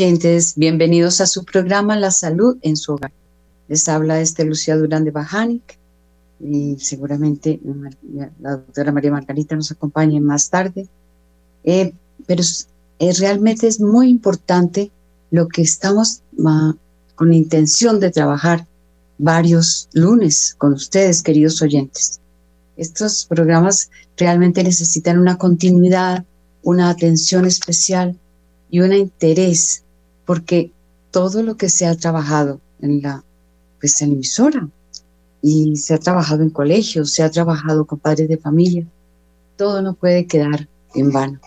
Oyentes, bienvenidos a su programa La Salud en su Hogar. Les habla este Lucía Durán de Bajanic y seguramente la doctora María Margarita nos acompañe más tarde. Eh, pero eh, realmente es muy importante lo que estamos con intención de trabajar varios lunes con ustedes, queridos oyentes. Estos programas realmente necesitan una continuidad, una atención especial y un interés, porque todo lo que se ha trabajado en la, pues, emisora, y se ha trabajado en colegios, se ha trabajado con padres de familia, todo no puede quedar en vano.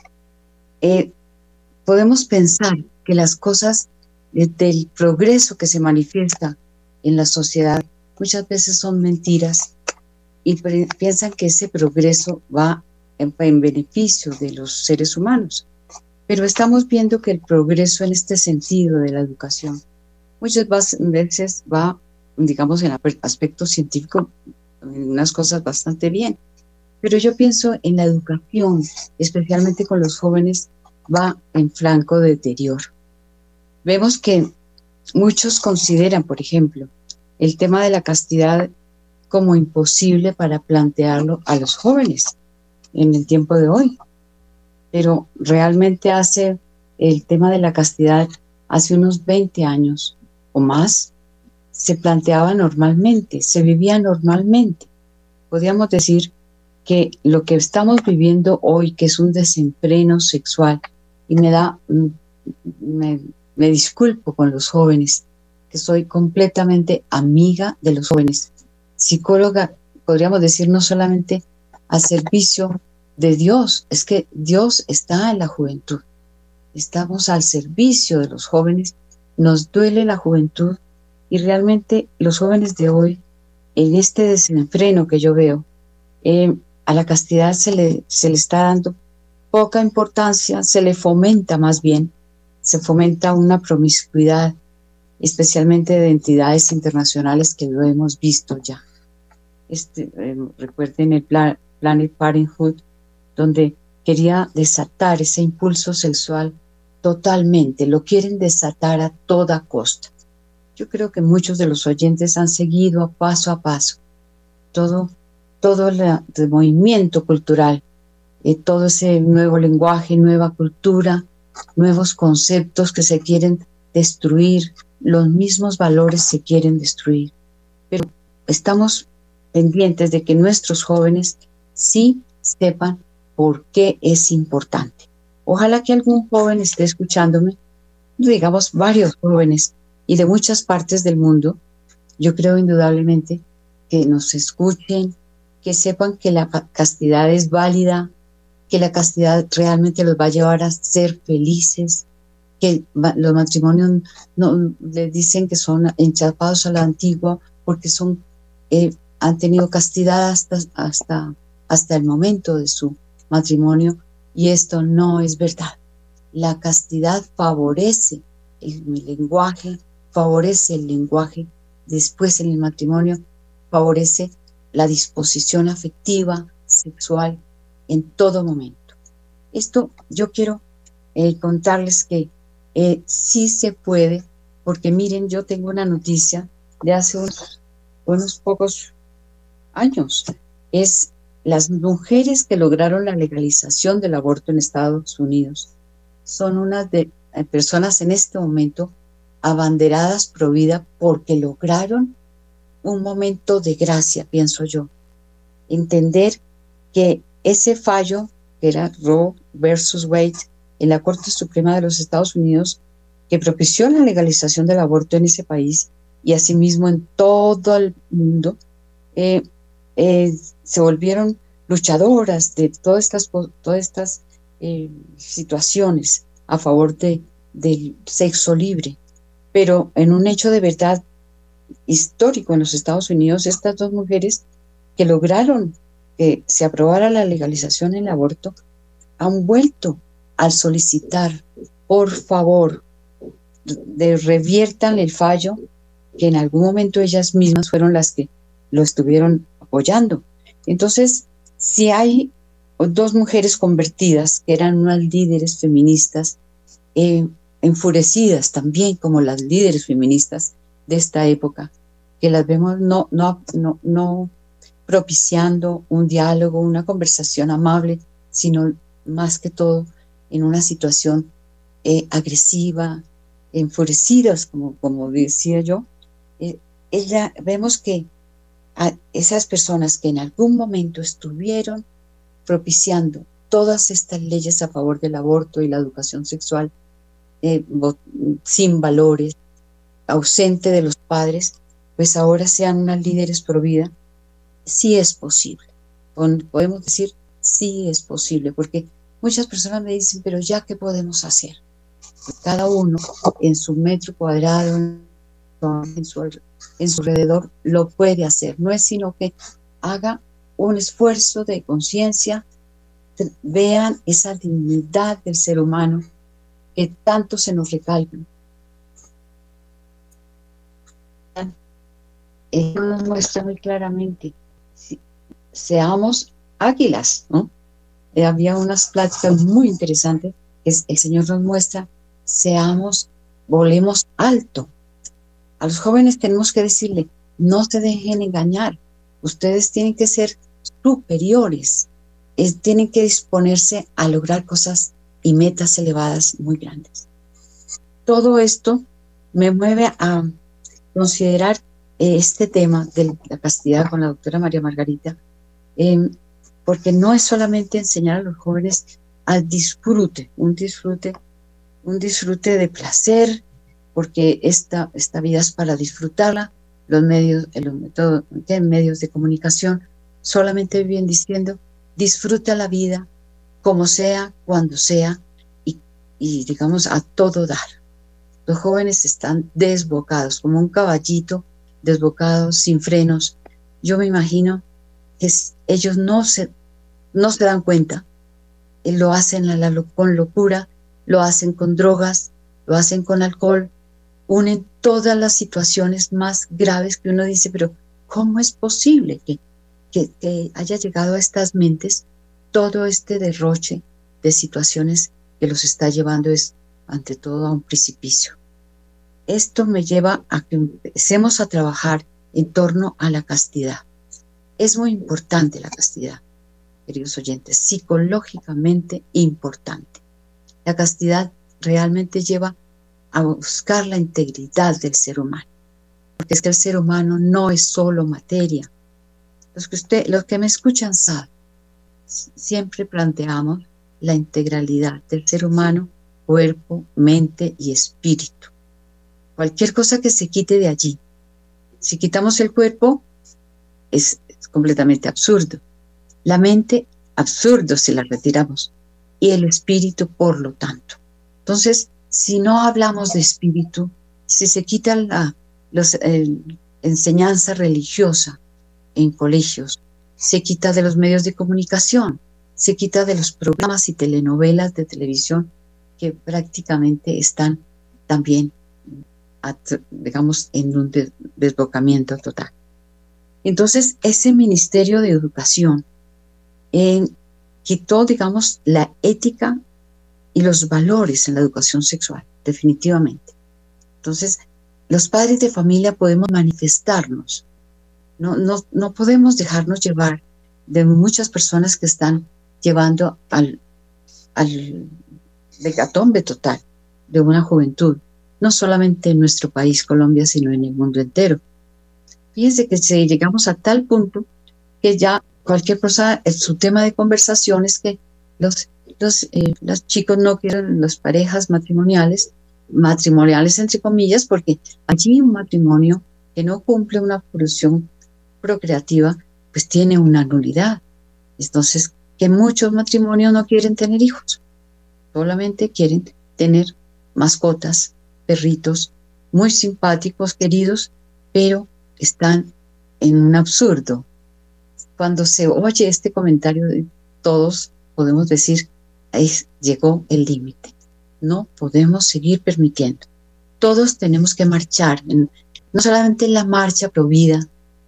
Eh, podemos pensar que las cosas del progreso que se manifiesta en la sociedad muchas veces son mentiras y piensan que ese progreso va en beneficio de los seres humanos. Pero estamos viendo que el progreso en este sentido de la educación muchas veces va, digamos, en el aspecto científico, en unas cosas bastante bien. Pero yo pienso en la educación, especialmente con los jóvenes, va en flanco de deterioro. Vemos que muchos consideran, por ejemplo, el tema de la castidad como imposible para plantearlo a los jóvenes en el tiempo de hoy pero realmente hace el tema de la castidad hace unos 20 años o más, se planteaba normalmente, se vivía normalmente. Podríamos decir que lo que estamos viviendo hoy, que es un desempleno sexual, y me da, mm, me, me disculpo con los jóvenes, que soy completamente amiga de los jóvenes, psicóloga, podríamos decir, no solamente a servicio de Dios, es que Dios está en la juventud. Estamos al servicio de los jóvenes, nos duele la juventud y realmente los jóvenes de hoy, en este desenfreno que yo veo, eh, a la castidad se le, se le está dando poca importancia, se le fomenta más bien, se fomenta una promiscuidad, especialmente de entidades internacionales que lo hemos visto ya. Este, eh, recuerden el plan, Planet Parenthood, donde quería desatar ese impulso sexual totalmente, lo quieren desatar a toda costa. Yo creo que muchos de los oyentes han seguido paso a paso todo, todo el movimiento cultural, eh, todo ese nuevo lenguaje, nueva cultura, nuevos conceptos que se quieren destruir, los mismos valores se quieren destruir. Pero estamos pendientes de que nuestros jóvenes sí sepan por qué es importante. Ojalá que algún joven esté escuchándome, digamos varios jóvenes y de muchas partes del mundo. Yo creo indudablemente que nos escuchen, que sepan que la castidad es válida, que la castidad realmente los va a llevar a ser felices, que los matrimonios no les dicen que son enchapados a la antigua porque son eh, han tenido castidad hasta, hasta, hasta el momento de su matrimonio y esto no es verdad. La castidad favorece el, lenguaje, favorece el lenguaje, después en el matrimonio favorece la disposición afectiva, sexual, en todo momento. Esto yo quiero eh, contarles que eh, sí se puede, porque miren, yo tengo una noticia de hace unos, unos pocos años. Es las mujeres que lograron la legalización del aborto en Estados Unidos. Son unas eh, personas en este momento abanderadas pro vida porque lograron un momento de gracia, pienso yo. Entender que ese fallo, que era Roe versus Wade, en la Corte Suprema de los Estados Unidos, que propició la legalización del aborto en ese país y asimismo en todo el mundo, eh, eh, se volvieron luchadoras de todas estas, todas estas eh, situaciones a favor de, del sexo libre. Pero en un hecho de verdad histórico en los Estados Unidos, estas dos mujeres que lograron que se aprobara la legalización del aborto han vuelto al solicitar, por favor, de reviertan el fallo que en algún momento ellas mismas fueron las que lo estuvieron apoyando. Entonces, si hay dos mujeres convertidas que eran unas líderes feministas, eh, enfurecidas también como las líderes feministas de esta época, que las vemos no, no, no, no propiciando un diálogo, una conversación amable, sino más que todo en una situación eh, agresiva, enfurecidas, como, como decía yo, eh, ella, vemos que a esas personas que en algún momento estuvieron propiciando todas estas leyes a favor del aborto y la educación sexual eh, sin valores, ausente de los padres, pues ahora sean unas líderes pro vida, sí es posible. Podemos decir, sí es posible, porque muchas personas me dicen, pero ya, ¿qué podemos hacer? Cada uno en su metro cuadrado, en su en su alrededor lo puede hacer. No es sino que haga un esfuerzo de conciencia, vean esa dignidad del ser humano que tanto se nos recalca. Él nos muestra muy claramente, seamos águilas, ¿no? Eh, había unas pláticas muy interesantes que el Señor nos muestra, seamos, volemos alto, a los jóvenes tenemos que decirle, no se dejen engañar, ustedes tienen que ser superiores, tienen que disponerse a lograr cosas y metas elevadas muy grandes. Todo esto me mueve a considerar eh, este tema de la castidad con la doctora María Margarita, em, porque no es solamente enseñar a los jóvenes al disfrute, un disfrute, un disfrute de placer, porque esta, esta vida es para disfrutarla, los medios, los métodos, medios de comunicación, solamente viven diciendo, disfruta la vida como sea, cuando sea, y, y digamos a todo dar. Los jóvenes están desbocados, como un caballito desbocado, sin frenos. Yo me imagino que ellos no se, no se dan cuenta, eh, lo hacen con locura, lo hacen con drogas, lo hacen con alcohol, unen todas las situaciones más graves que uno dice, pero ¿cómo es posible que, que, haya llegado a estas mentes todo este derroche de situaciones que los está llevando es ante todo a un precipicio? Esto me lleva a que empecemos a trabajar en torno a la castidad. Es muy importante la castidad, queridos oyentes, psicológicamente importante. La castidad realmente lleva a buscar la integridad del ser humano, porque es que el ser humano no es solo materia. Los que, usted, los que me escuchan saben, siempre planteamos la integralidad del ser humano, cuerpo, mente y espíritu. Cualquier cosa que se quite de allí. Si quitamos el cuerpo, es, completamente absurdo. La mente, absurdo si la retiramos. Y el espíritu, por lo tanto. Entonces, si no hablamos de espíritu, si se quita la enseñanza religiosa en colegios, se quita de los medios de comunicación, se quita de los programas y telenovelas de televisión que prácticamente están también digamos, en un desbocamiento total. Entonces, ese Ministerio de Educación quitó, digamos, la ética y los valores en la educación sexual, definitivamente. Entonces, los padres de familia podemos manifestarnos, no, no, no podemos dejarnos llevar de muchas personas que están llevando al, al decatombe total de una juventud no solamente en nuestro país, Colombia, sino en el mundo entero. Fíjense que si llegamos a tal punto que ya cualquier cosa, su tema de conversación es que los, los, eh, los chicos no quieren las parejas matrimoniales, matrimoniales entre comillas, porque allí un matrimonio que no cumple una función procreativa, pues tiene una nulidad. Entonces, que muchos matrimonios no quieren tener hijos, solamente quieren tener mascotas perritos muy simpáticos, queridos, pero están en un absurdo. Cuando se oye este comentario todos, podemos decir, ahí llegó el límite. No podemos seguir permitiendo. Todos tenemos que marchar, no solamente en la marcha provida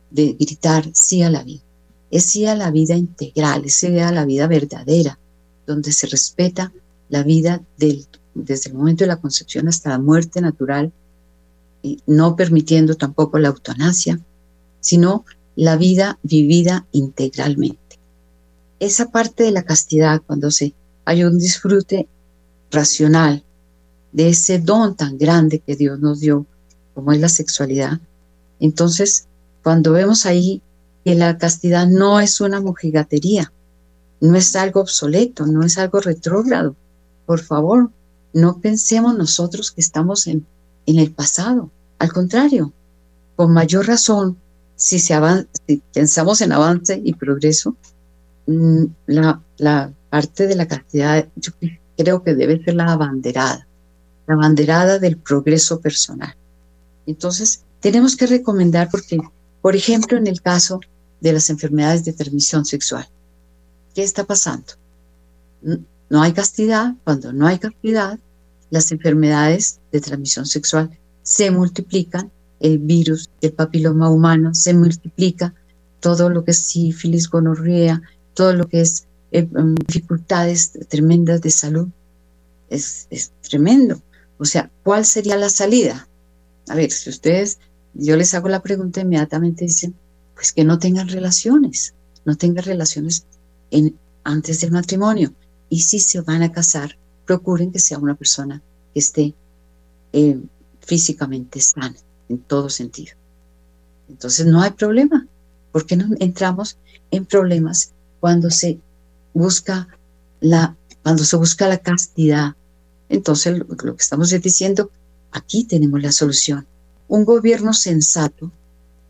de gritar sí a la vida, es sí a la vida integral, es sí a la vida verdadera, donde se respeta la vida desde el momento de la concepción hasta la muerte natural, y no permitiendo tampoco la eutanasia, sino la vida vivida integralmente. Esa parte de la castidad, cuando se hay un disfrute racional de ese don tan grande que Dios nos dio, como es la sexualidad, entonces cuando vemos ahí que la castidad no es una mojigatería, no es algo obsoleto, no es algo retrógrado, por favor, no pensemos nosotros que estamos en, en el pasado. Al contrario, con mayor razón, si, se si pensamos en avance y progreso, mm, la, la parte de la castidad yo creo que debe ser la abanderada, la abanderada del progreso personal. Entonces, tenemos que recomendar porque, por ejemplo, en el caso de las enfermedades de transmisión sexual, ¿qué está pasando? No hay castidad, cuando no hay castidad, las enfermedades de transmisión sexual se multiplican, el virus el papiloma humano se multiplica, todo lo que es sífilis, gonorrea, todo lo que es eh, um, dificultades tremendas de salud, es, es tremendo. O sea, ¿cuál sería la salida? A ver, si ustedes, yo les hago la pregunta, inmediatamente dicen, pues que no tengan relaciones, no tengan relaciones en, antes del matrimonio. Y si se van a casar, procuren que sea una persona que esté eh, físicamente sana en todo sentido. Entonces no hay problema. ¿Por qué no entramos en problemas cuando se busca la, cuando se busca la castidad? Entonces lo, que estamos diciendo, aquí tenemos la solución. Un gobierno sensato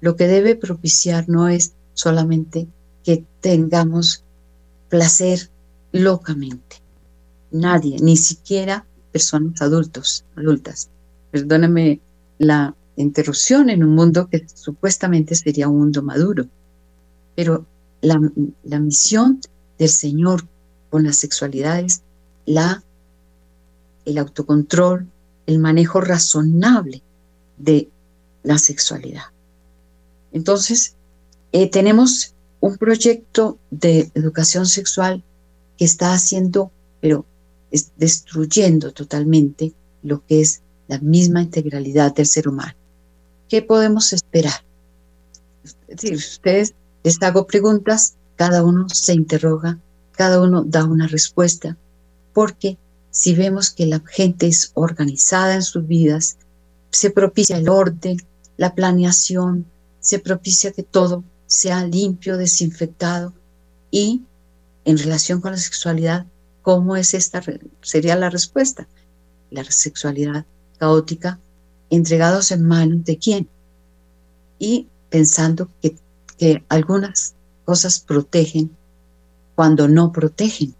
lo que debe propiciar no es solamente que tengamos placer locamente. Nadie, ni siquiera personas adultos, adultas. Perdóname la interrupción en un mundo que supuestamente sería un mundo maduro. Pero la, la misión del Señor con la sexualidad es la, el autocontrol, el manejo razonable de la sexualidad. Entonces, eh, tenemos un proyecto de educación sexual que está haciendo, pero es destruyendo totalmente lo que es la misma integralidad del ser humano. ¿Qué podemos esperar? Si ustedes les hago preguntas, cada uno se interroga, cada uno da una respuesta, porque si vemos que la gente es organizada en sus vidas, se propicia el orden, la planeación, se propicia que todo sea limpio, desinfectado y en relación con la sexualidad, ¿cómo es esta? Sería la respuesta. La sexualidad caótica, entregados en manos de quién. Y pensando que, que algunas cosas protegen cuando no protegen.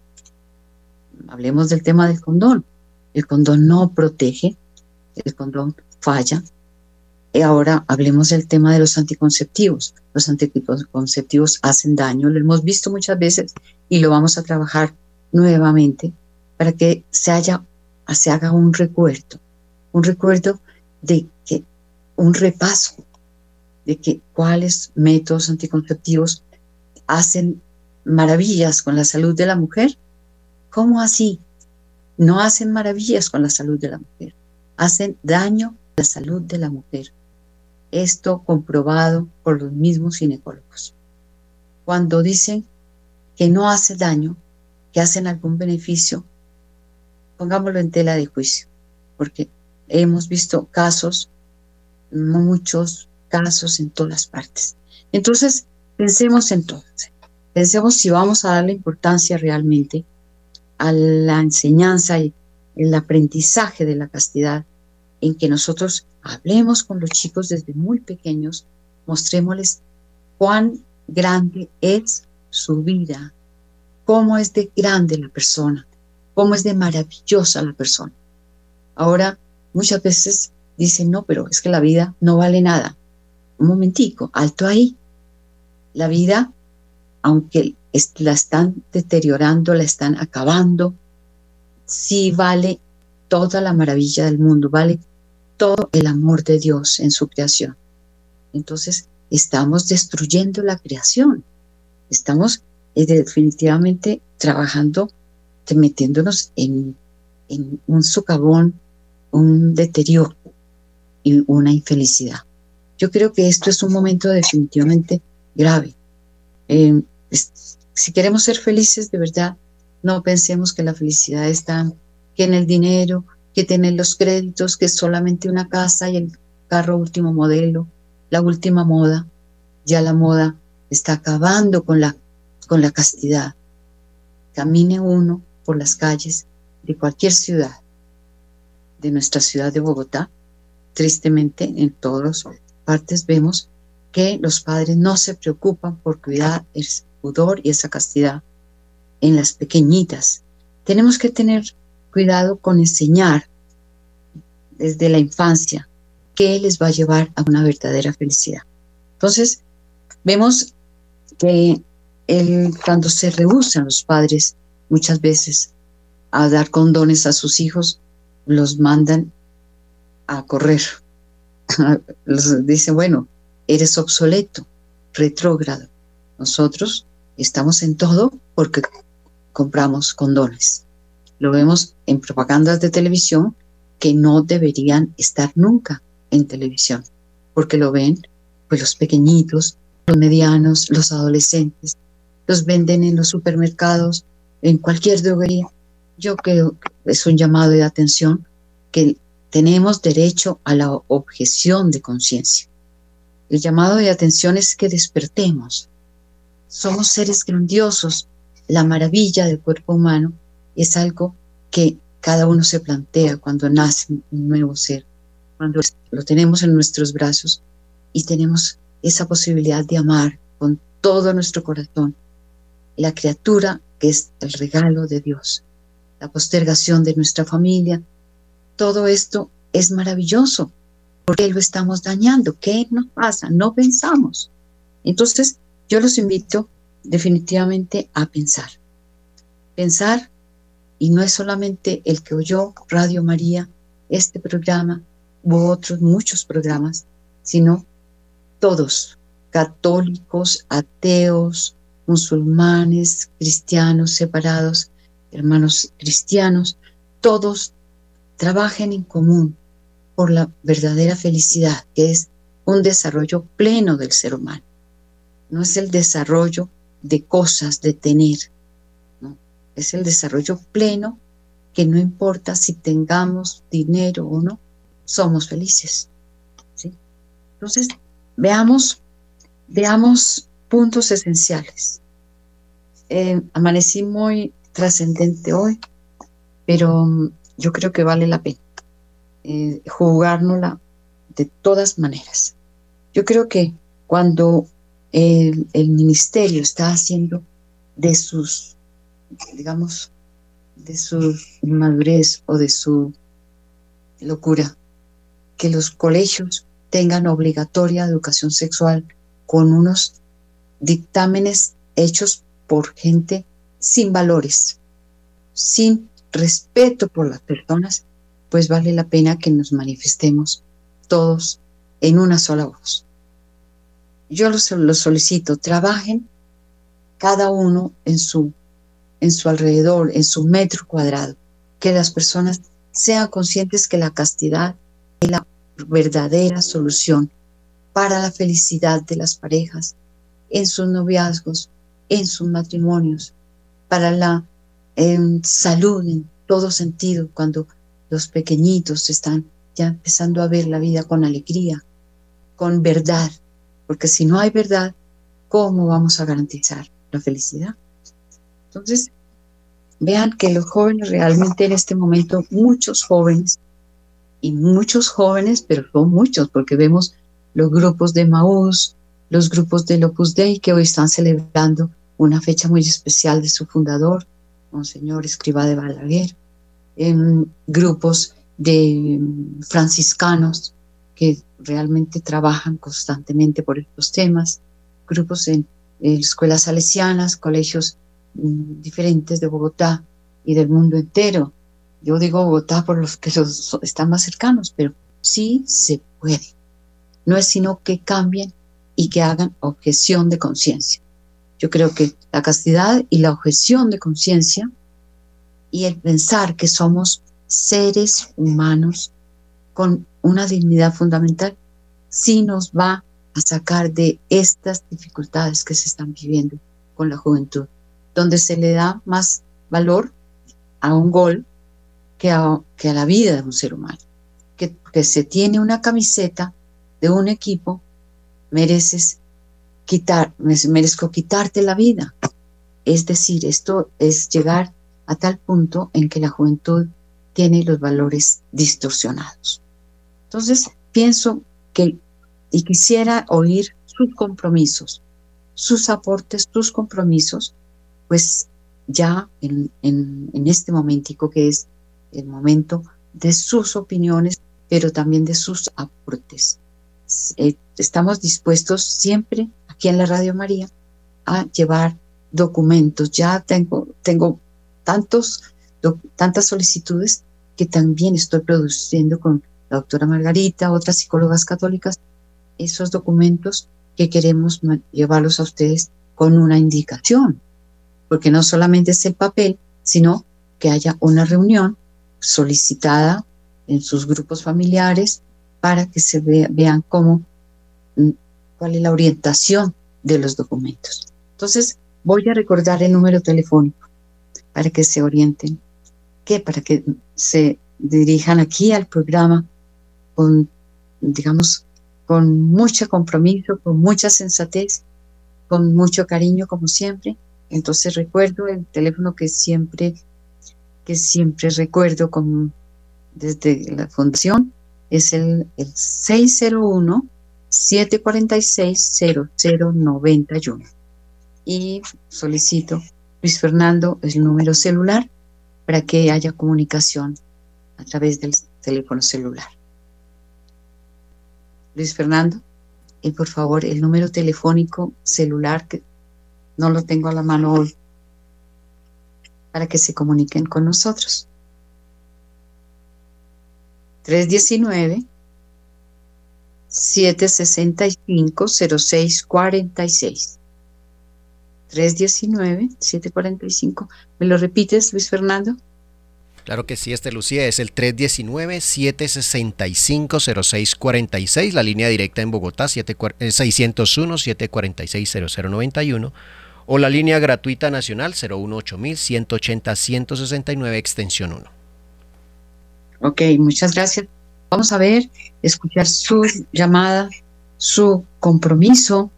Hablemos del tema del condón. El condón no protege, el condón falla. Y ahora hablemos del tema de los anticonceptivos. Los anticonceptivos hacen daño, lo hemos visto muchas veces y lo vamos a trabajar nuevamente para que se, haya, se haga un recuerdo, un recuerdo de que un repaso de que cuáles métodos anticonceptivos hacen maravillas con la salud de la mujer. ¿Cómo así? No hacen maravillas con la salud de la mujer, hacen daño a la salud de la mujer. Esto comprobado por los mismos ginecólogos. Cuando dicen que no hace daño, que hacen algún beneficio, pongámoslo en tela de juicio, porque hemos visto casos, muchos casos en todas partes. Entonces, pensemos entonces, Pensemos si vamos a darle importancia realmente a la enseñanza y el aprendizaje de la castidad, en que nosotros hablemos con los chicos desde muy pequeños, mostrémosles cuán grande es su vida, cómo es de grande la persona, cómo es de maravillosa la persona. Ahora, muchas veces dicen, no, pero es que la vida no vale nada. Un momentico, alto ahí. La vida aunque la están deteriorando, la están acabando, sí vale toda la maravilla del mundo, vale todo el amor de Dios en su creación. Entonces, estamos destruyendo la creación. Estamos eh, definitivamente trabajando, metiéndonos en, en un socavón, un deterioro y una infelicidad. Yo creo que esto es un momento definitivamente grave. Eh, si queremos ser felices de verdad, no pensemos que la felicidad está en el dinero, que tener los créditos, que solamente una casa y el carro último modelo, la última moda. Ya la moda está acabando con la, con la castidad. Camine uno por las calles de cualquier ciudad, de nuestra ciudad de Bogotá. Tristemente, en todas partes vemos que los padres no se preocupan por cuidar pudor y esa castidad en las pequeñitas. Tenemos que tener cuidado con enseñar desde la infancia qué les va a llevar a una verdadera felicidad. Entonces, vemos que el, cuando se rehusan los padres muchas veces a dar condones a sus hijos, los mandan a correr. los dicen, bueno, eres obsoleto, retrógrado. Nosotros estamos en todo porque compramos condones. Lo vemos en propagandas de televisión que no deberían estar nunca en televisión, porque lo ven pues los pequeñitos, los medianos, los adolescentes, los venden en los supermercados, en cualquier droguería. Yo creo que es un llamado de atención que tenemos derecho a la objeción de conciencia. El llamado de atención es que despertemos, somos seres grandiosos. La maravilla del cuerpo humano es algo que cada uno se plantea cuando nace un nuevo ser, cuando lo tenemos en nuestros brazos y tenemos esa posibilidad de amar con todo nuestro corazón la criatura que es el regalo de Dios, la postergación de nuestra familia, todo esto es maravilloso. Porque lo estamos dañando? ¿Qué nos pasa? No pensamos. Entonces, yo los invito definitivamente a pensar. Pensar, y no es solamente el que oyó Radio María, este programa u otros muchos programas, sino todos, católicos, ateos, musulmanes, cristianos separados, hermanos cristianos, todos trabajen en común por la verdadera felicidad, que es un desarrollo pleno del ser humano. No es el desarrollo de cosas, de tener, es el desarrollo pleno que no importa si tengamos dinero o no, somos felices. ¿sí? Entonces, veamos, veamos puntos esenciales. Eh, amanecí muy trascendente hoy, pero mm, yo creo que vale la pena eh, jugárnosla de todas maneras. Yo creo que cuando el, el ministerio está haciendo de sus, digamos, de su inmadurez o de su locura, que los colegios tengan obligatoria educación sexual con unos dictámenes hechos por gente sin valores, sin respeto por las personas, pues vale la pena que nos manifestemos todos en una sola voz. Yo los, solicito, trabajen cada uno en su, en su alrededor, en su metro cuadrado, que las personas sean conscientes que la castidad es la verdadera solución para la felicidad de las parejas, en sus noviazgos, en sus matrimonios, para la salud en todo sentido, cuando los pequeñitos están ya empezando a ver la vida con alegría, con verdad, porque si no hay verdad, ¿cómo vamos a garantizar la felicidad? Entonces, vean que los jóvenes realmente en este momento, muchos jóvenes, y muchos jóvenes, pero son muchos, porque vemos los grupos de Maús, los grupos de Opus Dei que hoy están celebrando una fecha muy especial de su fundador, Monseñor Escriba de Balaguer, en grupos de franciscanos que realmente trabajan constantemente por estos temas, grupos en, escuelas salesianas, colegios mm, diferentes de Bogotá y del mundo entero. Yo digo Bogotá por los que están más cercanos, pero sí se puede. No es sino que cambien y que hagan objeción de conciencia. Yo creo que la castidad y la objeción de conciencia y el pensar que somos seres humanos con una dignidad fundamental, sí nos va a sacar de estas dificultades que se están viviendo con la juventud, donde se le da más valor a un gol que a, que a la vida de un ser humano. Que, que se tiene una camiseta de un equipo, mereces quitar, merezco quitarte la vida. Es decir, esto es llegar a tal punto en que la juventud tiene los valores distorsionados. Entonces, pienso que, y quisiera oír sus compromisos, sus aportes, sus compromisos, pues ya en, en, este momentico que es el momento de sus opiniones, pero también de sus aportes. Eh, estamos dispuestos siempre aquí en la Radio María a llevar documentos. Ya tengo, tengo tantos, tantas solicitudes que también estoy produciendo con la doctora Margarita, otras psicólogas católicas, esos documentos que queremos llevarlos a ustedes con una indicación, porque no solamente es el papel, sino que haya una reunión solicitada en sus grupos familiares para que se vean cómo, mm, cuál es la orientación de los documentos. Entonces, voy a recordar el número telefónico para que se orienten, que para que se dirijan aquí al programa con, digamos, con mucho compromiso, con mucha sensatez, con mucho cariño, como siempre. Entonces recuerdo el teléfono que siempre, que siempre recuerdo desde la fundación, es el, el 601 746-0091. Y solicito, Luis Fernando, el número celular para que haya comunicación a través del teléfono celular. Luis Fernando, y por favor el número telefónico celular, que no lo tengo a la mano hoy, para que se comuniquen con nosotros. 319 765 0646 319 745 ¿Me lo repites, Luis Fernando? Claro que sí, este Lucía es el 319-765-0646, la línea directa en Bogotá 601-746-0091 o la línea gratuita nacional 018-180-169 extensión 1. Ok, muchas gracias. Vamos a ver, escuchar su llamada, su compromiso,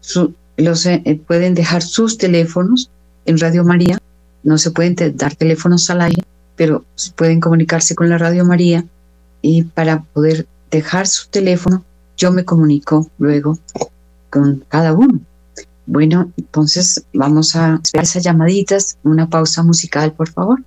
su, los, eh, pueden dejar sus teléfonos en Radio María, no se pueden dar teléfonos al aire pero pueden comunicarse con la Radio María y para poder dejar su teléfono, yo me comunico luego con cada uno. Bueno, entonces vamos a esperar esas llamaditas, una pausa musical, por favor.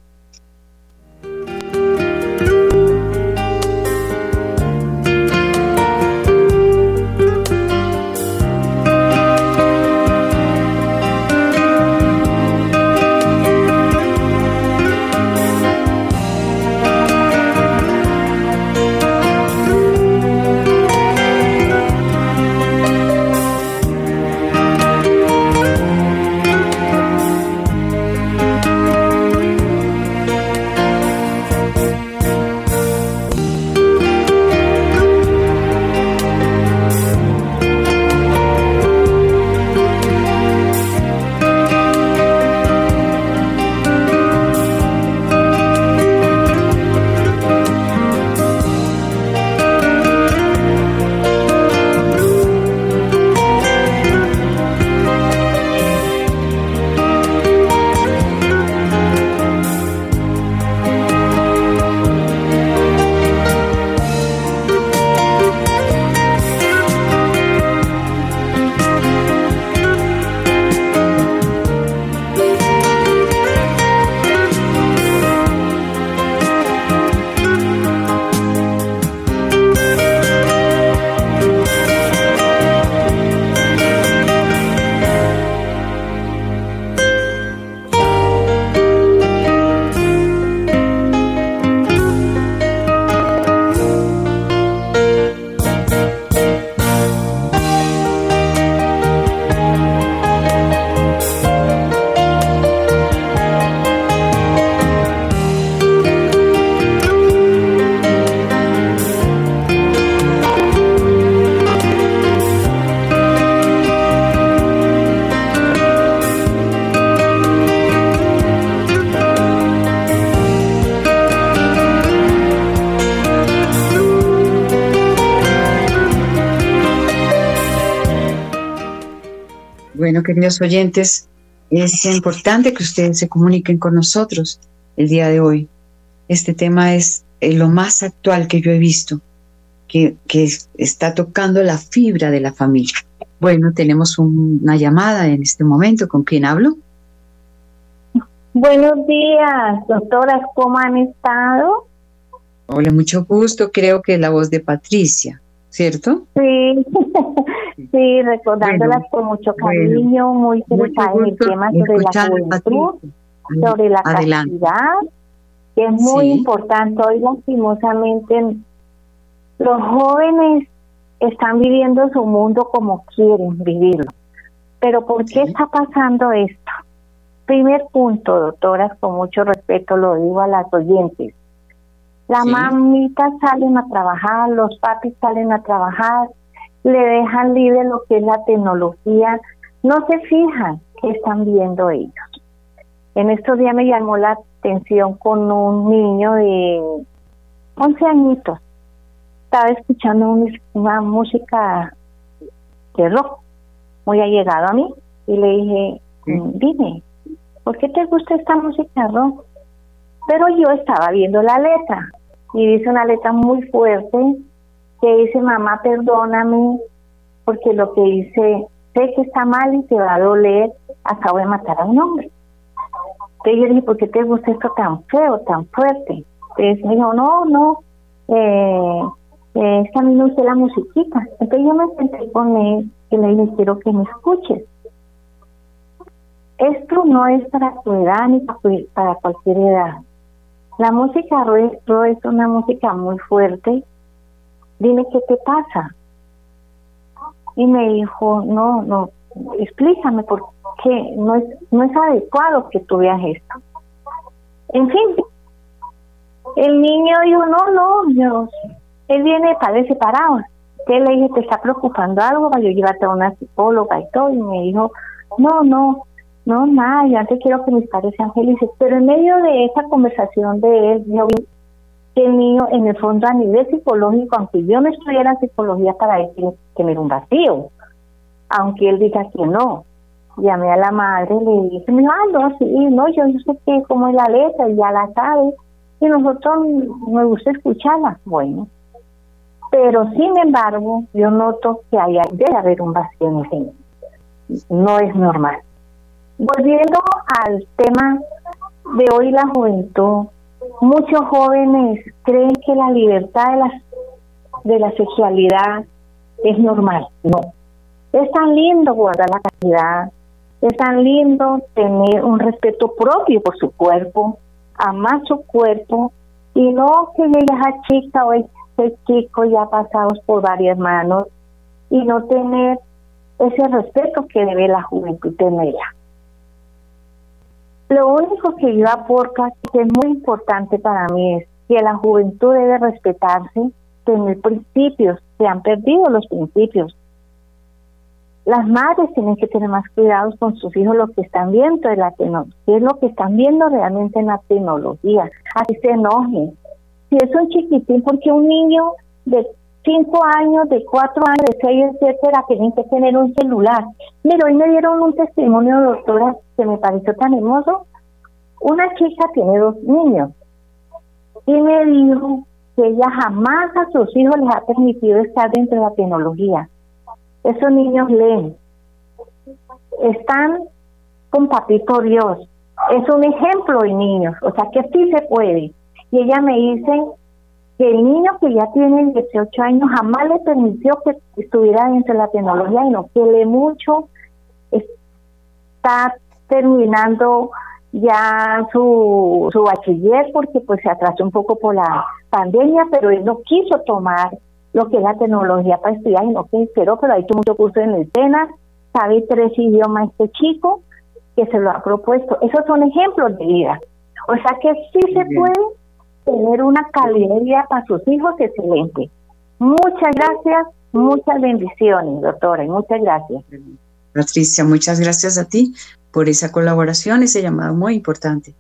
Queridos oyentes, es importante que ustedes se comuniquen con nosotros el día de hoy. Este tema es eh, lo más actual que yo he visto, que, que está tocando la fibra de la familia. Bueno, tenemos una llamada en este momento. ¿Con quién hablo? Buenos días, doctoras, ¿cómo han estado? Hola, mucho gusto. Creo que es la voz de Patricia, ¿cierto? Sí, Sí, recordándolas con mucho cariño, muy interesada en el tema sobre la juventud, sobre la castidad, que es muy importante. Hoy, lastimosamente, los jóvenes están viviendo su mundo como quieren vivirlo. Pero ¿por qué está pasando esto? Primer punto, doctoras, con mucho respeto lo digo a las oyentes. Las mamitas salen a trabajar, los papis salen a trabajar, le dejan libre lo que es la tecnología, no se fijan qué están viendo ellos. En estos días me llamó la atención con un niño de 11 añitos. Estaba escuchando una música de rock, muy allegado a mí, y le dije, mm, dime, ¿por qué te gusta esta música rock? Pero yo estaba viendo la letra, y dice una letra muy fuerte, que dice, mamá, perdóname, porque lo que dice, sé que está mal y te va a doler, acabo de matar a un hombre. Entonces yo dije, ¿por qué te gusta esto tan feo, tan fuerte? Entonces me dijo, no, no, eh, eh, es que a mí me gusta la musiquita. Entonces yo me senté con él y le dije, quiero que me escuches. Esto no es para tu edad ni para cualquier edad. La música retro es una música muy fuerte. Dime qué te pasa. Y me dijo, no, no, explícame por qué no es, no es adecuado que tú veas esto. En fin, el niño dijo, no, no, yo, él viene de padres separados. ¿Qué le dije, te está preocupando algo? Para yo llevarte a una psicóloga y todo. Y me dijo, no, no, no, nada, yo antes quiero que mis padres sean felices. Pero en medio de esa conversación de él, yo vi que el en el fondo, a nivel psicológico, aunque yo no estudiara psicología para decir que me era un vacío, aunque él diga que no. Llamé a la madre, le dije, me ah, no, sí, no, yo, yo sé que como es la letra, ya la sabe, y nosotros me gusta escucharla. Bueno, pero sin embargo, yo noto que hay, debe haber un vacío en ese niño. No es normal. Volviendo al tema de hoy, la juventud, muchos jóvenes creen que la libertad de la, de la sexualidad es normal. No. Es tan lindo guardar la castidad, es tan lindo tener un respeto propio por su cuerpo, amar su cuerpo y no que llegue a chica o ese chico ya pasados por varias manos y no tener ese respeto que debe la juventud tener. Lo único que yo aporto que es muy importante para mí es que la juventud debe respetarse, tener principios, se han perdido los principios. Las madres tienen que tener más cuidados con sus hijos, lo que están viendo de la tecnología, es lo que están viendo realmente en la tecnología, así se enojen. Si es un chiquitín, porque un niño de cinco años, de cuatro años, de seis, etcétera, tienen que tener un celular. Mira, hoy me dieron un testimonio, doctora, que me pareció tan hermoso. Una chica tiene dos niños y me dijo que ella jamás a sus hijos les ha permitido estar dentro de la tecnología. Esos niños leen, están con papito Dios. Es un ejemplo de niños, o sea que sí se puede. Y ella me dice que el niño que ya tiene 18 años jamás le permitió que estuviera dentro de la tecnología, y no que mucho, está terminando ya su, su bachiller porque pues se atrasó un poco por la pandemia, pero él no quiso tomar lo que es la tecnología para estudiar, y no que esperó, pero ha hecho mucho curso en el SENA, sabe tres idiomas este chico que se lo ha propuesto. Esos son ejemplos de vida. O sea que sí se puede tener una calidad para sus hijos excelente. Muchas gracias, muchas bendiciones, doctora, y muchas gracias. Patricia, muchas gracias a ti por esa colaboración, ese llamado muy importante.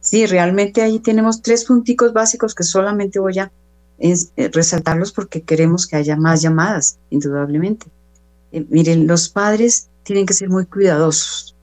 Sí, realmente ahí tenemos tres punticos básicos que solamente voy a eh, resaltarlos porque queremos que haya más llamadas, indudablemente. Eh, miren, los padres tienen que ser muy cuidadosos,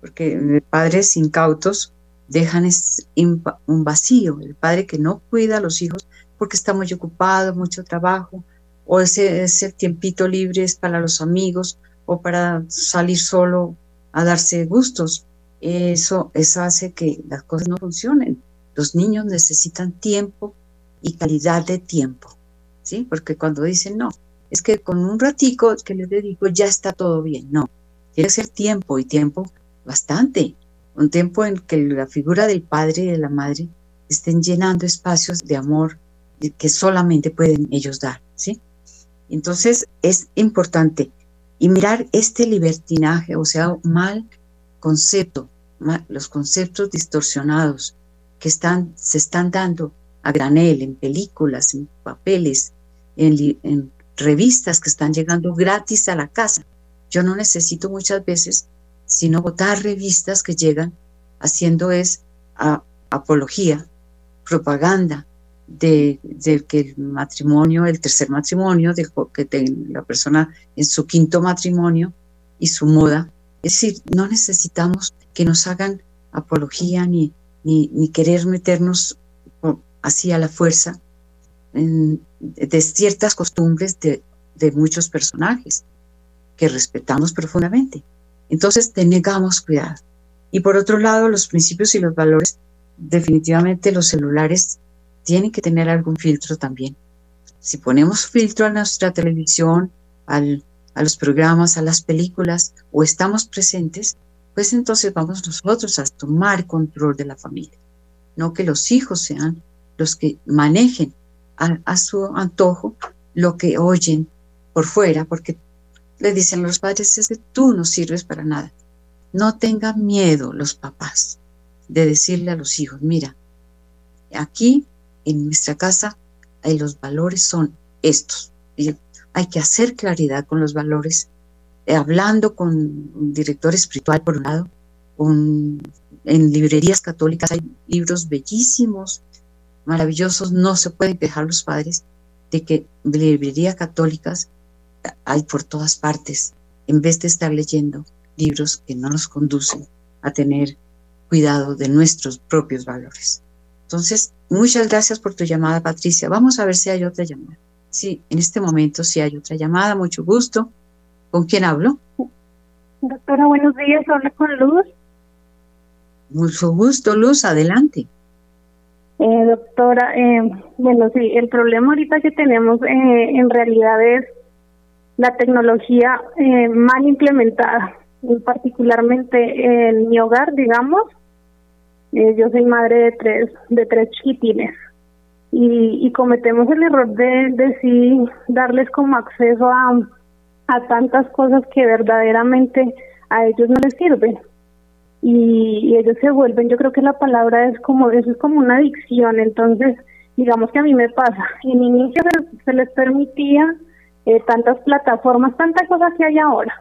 porque eh, padres incautos dejan un vacío, el padre que no cuida a los hijos porque está muy ocupado, mucho trabajo, o ese, ese tiempito libre es para los amigos o para salir solo a darse gustos. Eso, eso hace que las cosas no funcionen. Los niños necesitan tiempo y calidad de tiempo, ¿sí? Porque cuando dicen no, es que con un ratico que les dedico ya está todo bien. No, tiene que ser tiempo y tiempo bastante un tiempo en que la figura del padre y de la madre estén llenando espacios de amor que solamente pueden ellos dar, ¿sí? Entonces es importante y mirar este libertinaje, o sea, mal concepto, los conceptos distorsionados que están, se están dando a granel en películas, en papeles, en, en revistas que están llegando gratis a la casa. Yo no necesito muchas veces sino votar revistas que llegan haciendo es apología, propaganda de, que el matrimonio, el tercer matrimonio, de, que la persona en su quinto matrimonio y su moda. Es decir, no necesitamos que nos hagan apología ni, ni, querer meternos así a la fuerza en, de ciertas costumbres de, de muchos personajes. que respetamos profundamente. Entonces, tenegamos cuidado. Y por otro lado, los principios y los valores, definitivamente los celulares tienen que tener algún filtro también. Si ponemos filtro a nuestra televisión, al, a los programas, a las películas, o estamos presentes, pues entonces vamos nosotros a tomar control de la familia. No que los hijos sean los que manejen a, su antojo lo que oyen por fuera, porque le dicen los padres es que tú no sirves para nada. No tengan miedo los papás de decirle a los hijos, mira, aquí en nuestra casa los valores son estos. Y hay que hacer claridad con los valores, eh, hablando con un director espiritual por un lado, en librerías católicas hay libros bellísimos, maravillosos, no se pueden quejar los padres de que librerías católicas hay por todas partes, en vez de estar leyendo libros que no nos conducen a tener cuidado de nuestros propios valores. Entonces, muchas gracias por tu llamada, Patricia. Vamos a ver si hay otra llamada. Sí, en este momento sí hay otra llamada, mucho gusto. ¿Con quién hablo? Doctora, buenos días, habla con Luz. Mucho gusto, Luz, adelante. Eh, doctora, eh, bueno, sí, el problema ahorita que tenemos eh, en realidad es la tecnología eh, mal implementada, particularmente en mi hogar, digamos. Eh, yo soy madre de tres, de tres chiquitines y, cometemos el error de, sí darles como acceso a, a tantas cosas que verdaderamente a ellos no les sirven y, ellos se vuelven, yo creo que la palabra es como, eso es como una adicción, entonces digamos que a mí me pasa, en inicio se, les permitía eh, tantas plataformas, tantas cosas que hay ahora,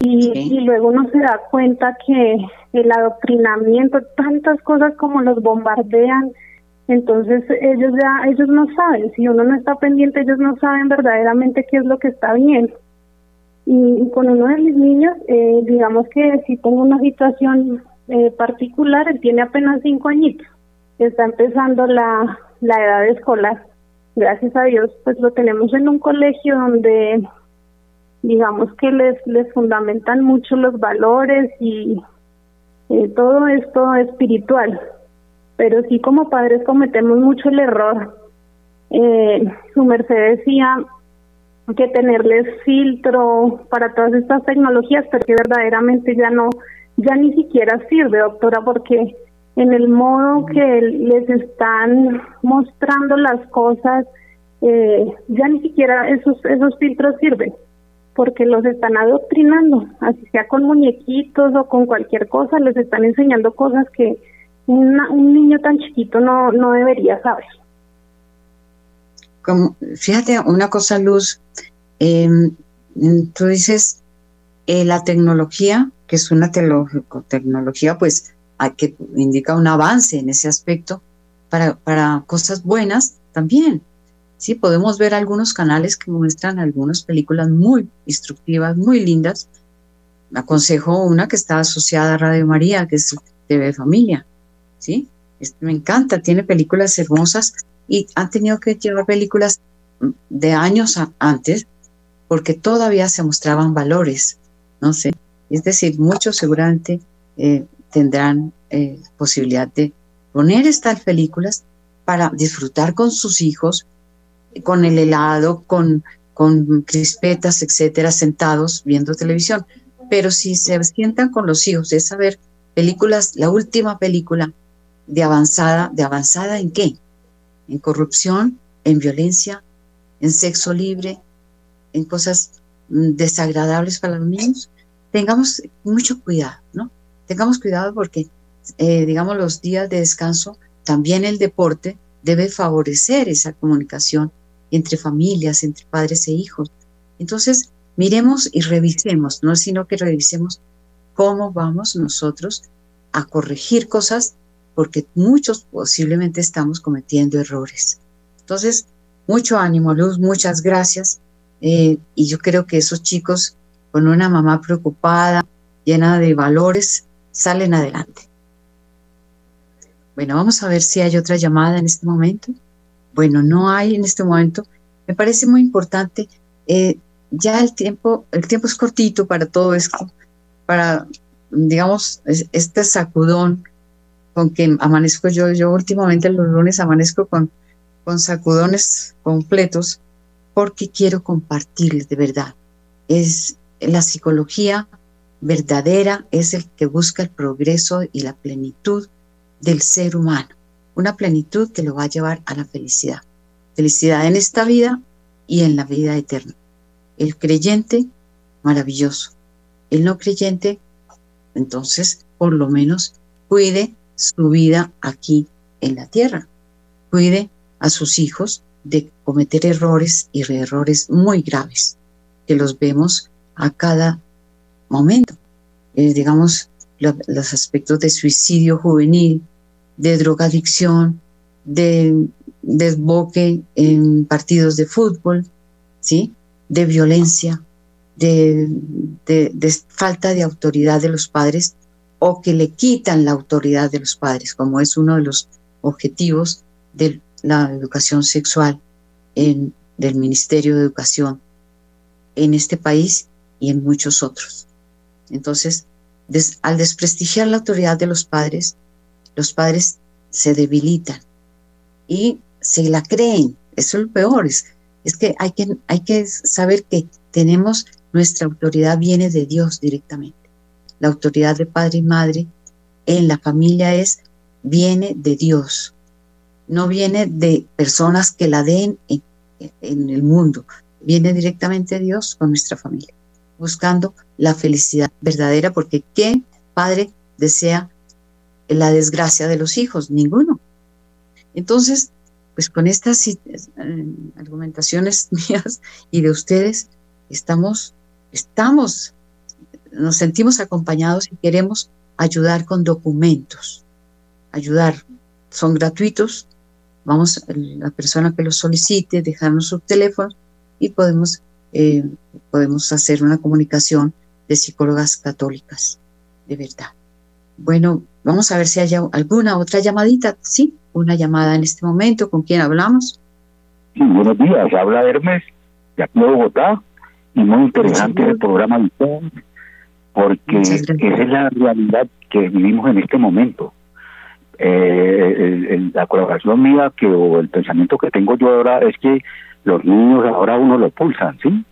y, y luego uno se da cuenta que el adoctrinamiento, tantas cosas como los bombardean, entonces ellos ya, ellos no saben, si uno no está pendiente, ellos no saben verdaderamente qué es lo que está bien. Y, con uno de mis niños, eh, digamos que si tengo una situación eh, particular, él tiene apenas cinco añitos, está empezando la, la edad escolar. Gracias a Dios, pues lo tenemos en un colegio donde, digamos que les, les fundamentan mucho los valores y todo esto espiritual. Pero sí como padres cometemos mucho el error. Eh, su merced decía, que tenerles filtro para todas estas tecnologías, porque verdaderamente ya no, ya ni siquiera sirve, doctora, porque en el modo que les están mostrando las cosas, eh, ya ni siquiera esos, esos filtros sirven, porque los están adoctrinando, así sea con muñequitos o con cualquier cosa, les están enseñando cosas que un niño tan chiquito no, no debería saber. Fíjate una cosa, Luz, em, tú dices eh, la tecnología, que es una tecnología, pues que indica un avance en ese aspecto para, para cosas buenas también. Sí, podemos ver algunos canales que muestran algunas películas muy instructivas, muy lindas. Aconsejo una que está asociada a Radio María, que es TV Familia. ¿sí? me encanta, tiene películas hermosas y han tenido que llevar películas de años antes porque todavía se mostraban valores, no sé. Es decir, muchos seguramente eh, tendrán eh, posibilidad de poner estas películas para disfrutar con sus hijos, con el helado, con, con crispetas, etcétera, sentados viendo televisión. Pero si se sientan con los hijos, es saber películas, la última película de avanzada, ¿de avanzada en qué? en corrupción, en violencia, en sexo libre, en cosas mm, desagradables para los niños, tengamos mucho cuidado, ¿no? Tengamos cuidado porque, eh, digamos, los días de descanso, también el deporte debe favorecer esa comunicación entre familias, entre padres e hijos. Entonces, miremos y revisemos, no sino que revisemos cómo vamos nosotros a corregir cosas porque muchos posiblemente estamos cometiendo errores. Entonces, mucho ánimo, Luz, muchas gracias. Eh, y yo creo que esos chicos con una mamá preocupada, llena de valores, salen adelante. Bueno, vamos a ver si hay otra llamada en este momento. Bueno, no hay en este momento. Me parece muy importante. Eh, ya el tiempo, el tiempo es cortito para todo esto, para, digamos, este sacudón con que amanezco yo, yo últimamente los lunes amanezco con, con sacudones completos, porque quiero compartirles de verdad. Es la psicología verdadera, es el que busca el progreso y la plenitud del ser humano, una plenitud que lo va a llevar a la felicidad. Felicidad en esta vida y en la vida eterna. El creyente, maravilloso. El no creyente, entonces, por lo menos, cuide su vida aquí en la tierra. Cuide a sus hijos de cometer errores y errores muy graves, que los vemos a cada momento. Eh, digamos, los aspectos de suicidio juvenil, de drogadicción, de desboque en partidos de fútbol, ¿sí? de violencia, de, de, falta de autoridad de los padres o que le quitan la autoridad de los padres, como es uno de los objetivos de la educación sexual en, del Ministerio de Educación en este país y en muchos otros. Entonces, al desprestigiar la autoridad de los padres, los padres se debilitan y se la creen. Eso es lo peor, es, es que, hay que hay que saber que tenemos, nuestra autoridad viene de Dios directamente. La autoridad de padre y madre en la familia es, viene de Dios, no viene de personas que la den en, en el mundo, viene directamente de Dios con nuestra familia, buscando la felicidad verdadera, porque ¿qué padre desea la desgracia de los hijos? Ninguno. Entonces, pues con estas eh, argumentaciones mías y de ustedes, estamos, estamos, nos sentimos acompañados y queremos ayudar con documentos, ayudar, son gratuitos, vamos, la persona que los solicite, dejarnos su teléfono y podemos, eh, podemos hacer una comunicación de psicólogas católicas, de verdad. Bueno, vamos a ver si hay alguna otra llamadita, ¿sí? una llamada en este momento. ¿Con quién hablamos? Sí, buenos días. Habla Hermes de aquí de Bogotá y muy interesante el programa de porque esa es la realidad que vivimos en este momento. Eh, la colaboración mía que o el pensamiento que tengo yo ahora es que los niños ahora uno lo pulsan, ¿sí?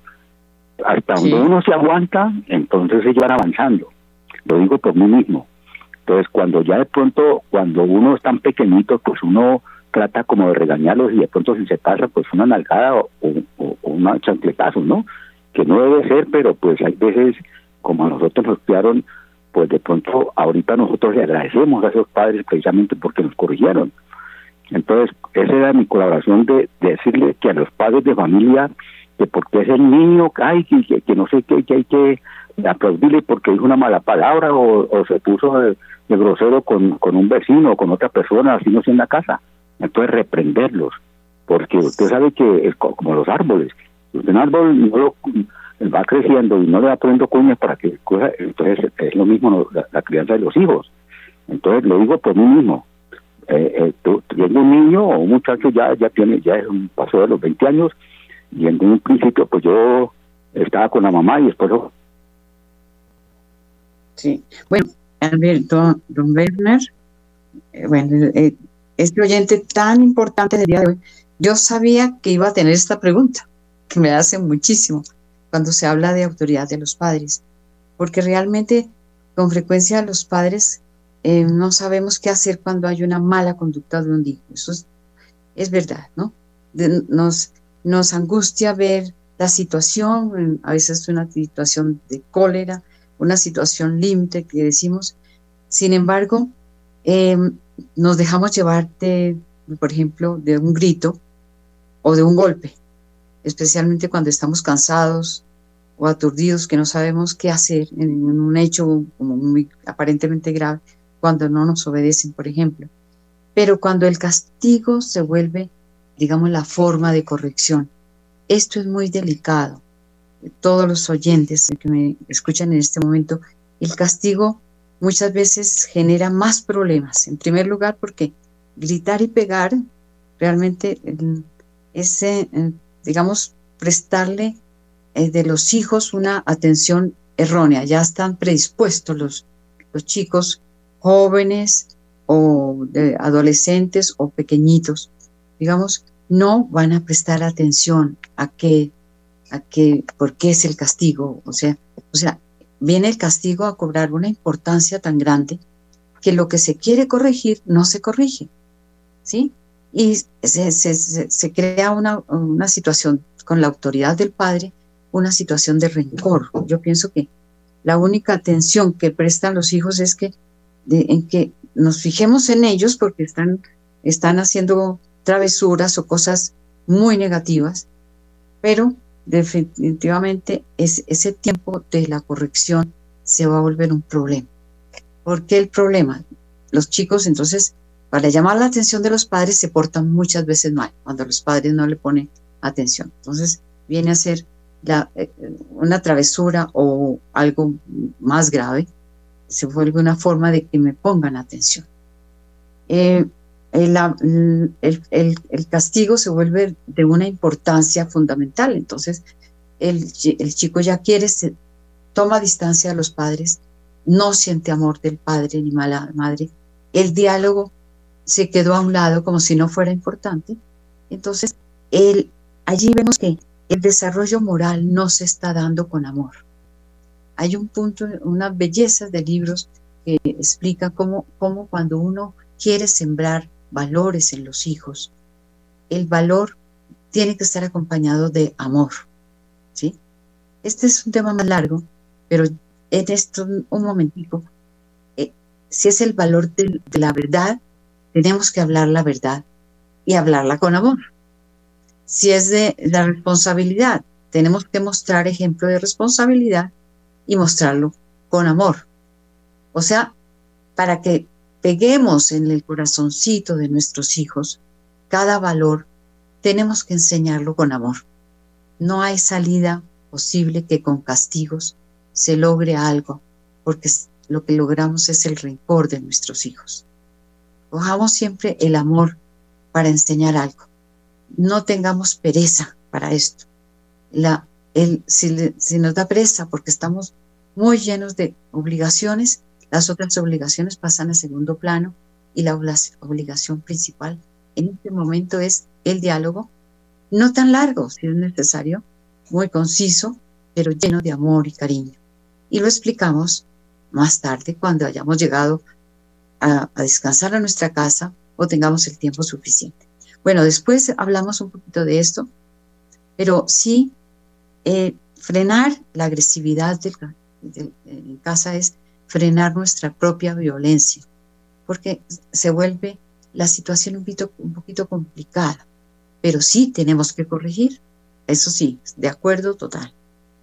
Hasta donde uno se aguanta, entonces ellos van avanzando. Lo digo por mí mismo. Entonces, cuando ya de pronto, cuando uno es tan pequeñito, pues uno trata como de regañarlos y de pronto si se pasa, pues una nalgada o, o, una chancletazo, ¿no? Que no debe ser, pero pues hay veces, como a nosotros nos criaron, pues de pronto ahorita nosotros le agradecemos a esos padres precisamente porque nos corrigieron. Entonces, esa era mi colaboración de, decirle que a los padres de familia, que porque es el niño, que, que, que no sé qué, que hay que aplaudirle porque dijo una mala palabra o, o se puso de, grosero con, con un vecino o con otra persona, así no en la casa. Entonces reprenderlos, porque usted sabe que es como los árboles. Un árbol no lo, va creciendo y no le va poniendo cuñas para que entonces es lo mismo la, crianza de los hijos. Entonces lo digo por mí mismo. Eh, eh, un niño o un muchacho ya ya tiene ya es un paso de los 20 años y en un principio pues yo estaba con la mamá y después Sí, bueno, Alberto, don Werner, eh, bueno, eh, este oyente tan importante del día de hoy, yo sabía que iba a tener esta pregunta, que me hace muchísimo cuando se habla de autoridad de los padres, porque realmente con frecuencia los padres eh, no sabemos qué hacer cuando hay una mala conducta de un hijo. Eso es, verdad, ¿no? nos, nos angustia ver la situación, a veces es una situación de cólera, una situación límite que decimos. Sin embargo, em, nos dejamos llevar por ejemplo, de un grito o de un golpe, especialmente cuando estamos cansados o aturdidos que no sabemos qué hacer en un hecho como muy aparentemente grave, cuando no nos obedecen, por ejemplo. Pero cuando el castigo se vuelve, digamos, la forma de corrección, esto es muy delicado todos los oyentes que me escuchan en este momento, el castigo muchas veces genera más problemas. En primer lugar, porque gritar y pegar realmente es, eh, digamos, prestarle eh, de los hijos una atención errónea, ya están predispuestos los, los chicos jóvenes o adolescentes o pequeñitos, digamos, no van a prestar atención a qué, a qué, por es el castigo, o sea, o sea, viene el castigo a cobrar una importancia tan grande que lo que se quiere corregir no se corrige, ¿sí? Y se, se, se crea una, una situación con la autoridad del padre, una situación de rencor. Yo pienso que la única atención que prestan los hijos es que, en que nos fijemos en ellos porque están, están haciendo travesuras o cosas muy negativas, pero definitivamente es, ese tiempo de la corrección se va a volver un problema. ¿Por qué el problema? Los chicos entonces, para llamar la atención de los padres, se portan muchas veces mal cuando los padres no le ponen atención. Entonces viene a ser eh, una travesura o algo más grave se vuelve una forma de que me pongan atención. Eh, el, el, castigo se vuelve de una importancia fundamental. Entonces, el, chico ya quiere, se, toma distancia a los padres, no siente amor del padre ni mala madre. El diálogo se quedó a un lado como si no fuera importante. Entonces, el, allí vemos que el desarrollo moral no se está dando con amor hay un punto, unas bellezas de libros que explican cómo, cómo cuando uno quiere sembrar valores en los hijos, el valor tiene que estar acompañado de amor. ¿sí? Este es un tema más largo, pero en esto un momentico, eh, si es el valor de, de la verdad, tenemos que hablar la verdad y hablarla con amor. Si es de la responsabilidad, tenemos que mostrar ejemplo de responsabilidad y mostrarlo con amor. O sea, para que peguemos en el corazoncito de nuestros hijos cada valor, tenemos que enseñarlo con amor. No hay salida posible que con castigos se logre algo, porque lo que logramos es el rencor de nuestros hijos. Cojamos siempre el amor para enseñar algo. No tengamos pereza para esto. La si, nos da presa porque estamos muy llenos de obligaciones, las otras obligaciones pasan a segundo plano y la obligación principal en este momento es el diálogo, no tan largo si es necesario, muy conciso, pero lleno de amor y cariño. Y lo explicamos más tarde cuando hayamos llegado a, a descansar a nuestra casa o tengamos el tiempo suficiente. Bueno, después hablamos un poquito de esto, pero sí eh, frenar la agresividad en casa es frenar nuestra propia violencia, porque se vuelve la situación un poquito, un poquito complicada, pero sí tenemos que corregir, eso sí, de acuerdo total.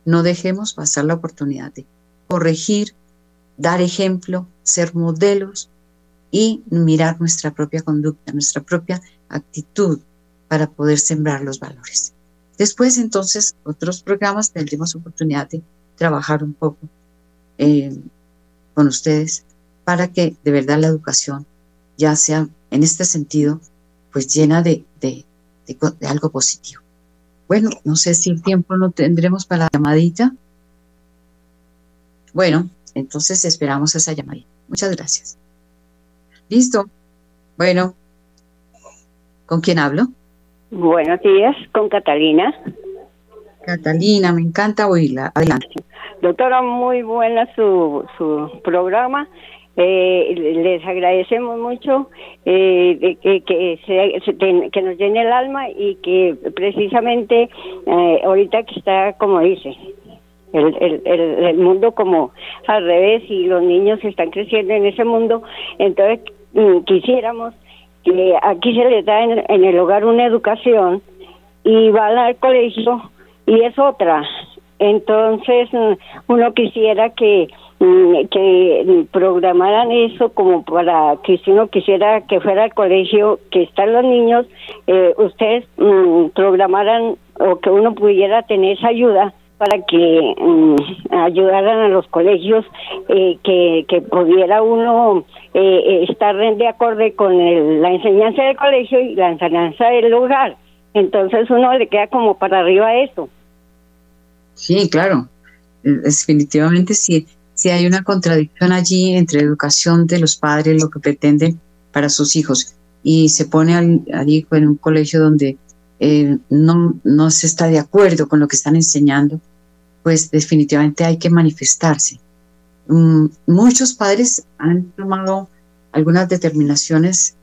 No dejemos pasar la oportunidad de corregir, dar ejemplo, ser modelos y mirar nuestra propia conducta, nuestra propia actitud para poder sembrar los valores. Después, entonces, otros programas tendremos oportunidad de trabajar un poco eh, con ustedes para que de verdad la educación ya sea en este sentido, pues llena de, de, algo positivo. Bueno, no sé si el tiempo lo tendremos para la llamadita. Bueno, entonces esperamos esa llamadita. Muchas gracias. Listo. Bueno, ¿con quién hablo? Buenos días, con Catalina. Catalina, me encanta oírla. Adelante. Doctora, muy buena su, su programa. Eh, les agradecemos mucho eh, que, que, que, nos llene el alma y que precisamente eh, ahorita que está, como dice, el, el, el, mundo como al revés y los niños están creciendo en ese mundo, entonces mm, quisiéramos que aquí se les da en, el hogar una educación y van al colegio y es otra. Entonces, mm, uno quisiera que mm, que programaran eso como para que si uno quisiera que fuera al colegio que están los niños, eh, ustedes mm, programaran o que uno pudiera tener esa ayuda para que ayudaran a los colegios, eh, que, que pudiera uno eh, estar de acuerdo con la enseñanza del colegio y la enseñanza del hogar. Entonces uno le queda como para arriba eso. Sí, claro. Definitivamente sí, sí hay una contradicción allí entre educación de los padres, lo que pretenden para sus hijos, y se pone allí en un colegio donde eh, no, no se está de acuerdo con lo que están enseñando, pues definitivamente hay que manifestarse. Mm, muchos padres han tomado algunas determinaciones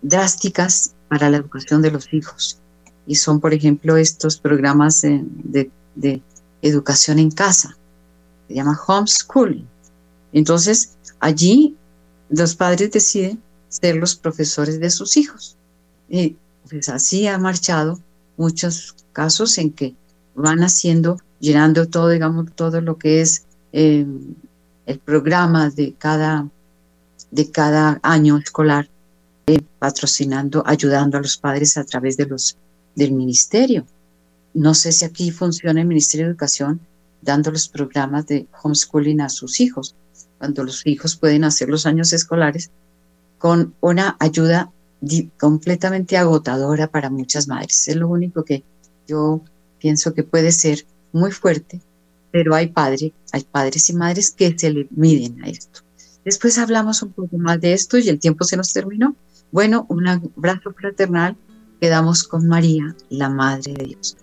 drásticas para la educación de los hijos y son, por ejemplo, estos programas de, de educación en casa, se llama homeschooling. Entonces, allí los padres deciden ser los profesores de sus hijos. Y pues así ha marchado muchos casos en que van haciendo, llenando todo, digamos, todo lo que es eh, el programa de cada, de cada año escolar, eh, patrocinando, ayudando a los padres a través de los, del ministerio. No sé si aquí funciona el Ministerio de Educación dando los programas de homeschooling a sus hijos, cuando los hijos pueden hacer los años escolares con una ayuda completamente agotadora para muchas madres. Es lo único que yo pienso que puede ser muy fuerte, pero hay padres, hay padres y madres que se le miden a esto. Después hablamos un poco más de esto y el tiempo se nos terminó. Bueno, un abrazo fraternal. Quedamos con María, la Madre de Dios.